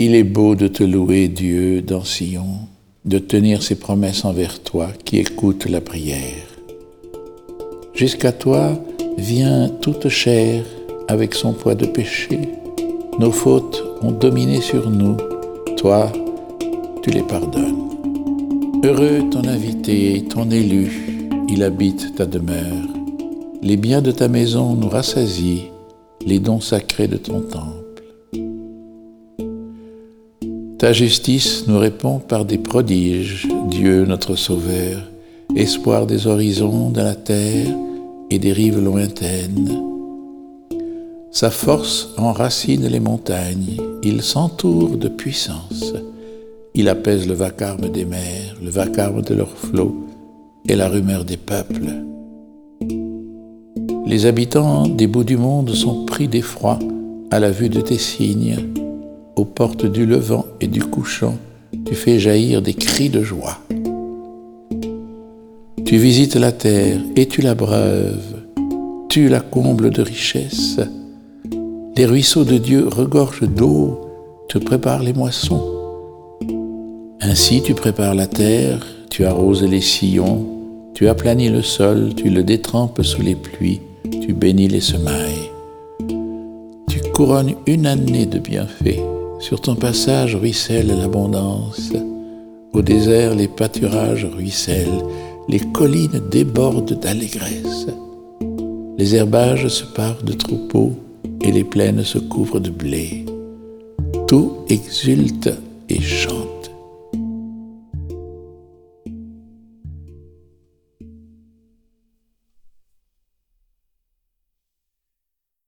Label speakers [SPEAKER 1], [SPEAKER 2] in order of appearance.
[SPEAKER 1] Il est beau de te louer, Dieu, dans Sion, de tenir ses promesses envers toi qui écoute la prière. Jusqu'à toi vient toute chair avec son poids de péché. Nos fautes ont dominé sur nous. Toi, tu les pardonnes. Heureux ton invité, ton élu, il habite ta demeure. Les biens de ta maison nous rassasient, les dons sacrés de ton temple. Ta justice nous répond par des prodiges, Dieu notre Sauveur, espoir des horizons de la terre et des rives lointaines. Sa force enracine les montagnes, il s'entoure de puissance. Il apaise le vacarme des mers, le vacarme de leurs flots et la rumeur des peuples. Les habitants des bouts du monde sont pris d'effroi à la vue de tes signes. Aux portes du levant et du couchant, tu fais jaillir des cris de joie. Tu visites la terre et tu la breuves, tu la combles de richesses. Les ruisseaux de Dieu regorgent d'eau, te préparent les moissons. Ainsi tu prépares la terre, tu arroses les sillons, tu aplanis le sol, tu le détrempes sous les pluies, tu bénis les semailles. Tu couronnes une année de bienfaits. Sur ton passage ruisselle l'abondance. Au désert, les pâturages ruissellent, les collines débordent d'allégresse. Les herbages se parent de troupeaux et les plaines se couvrent de blé. Tout exulte et chante.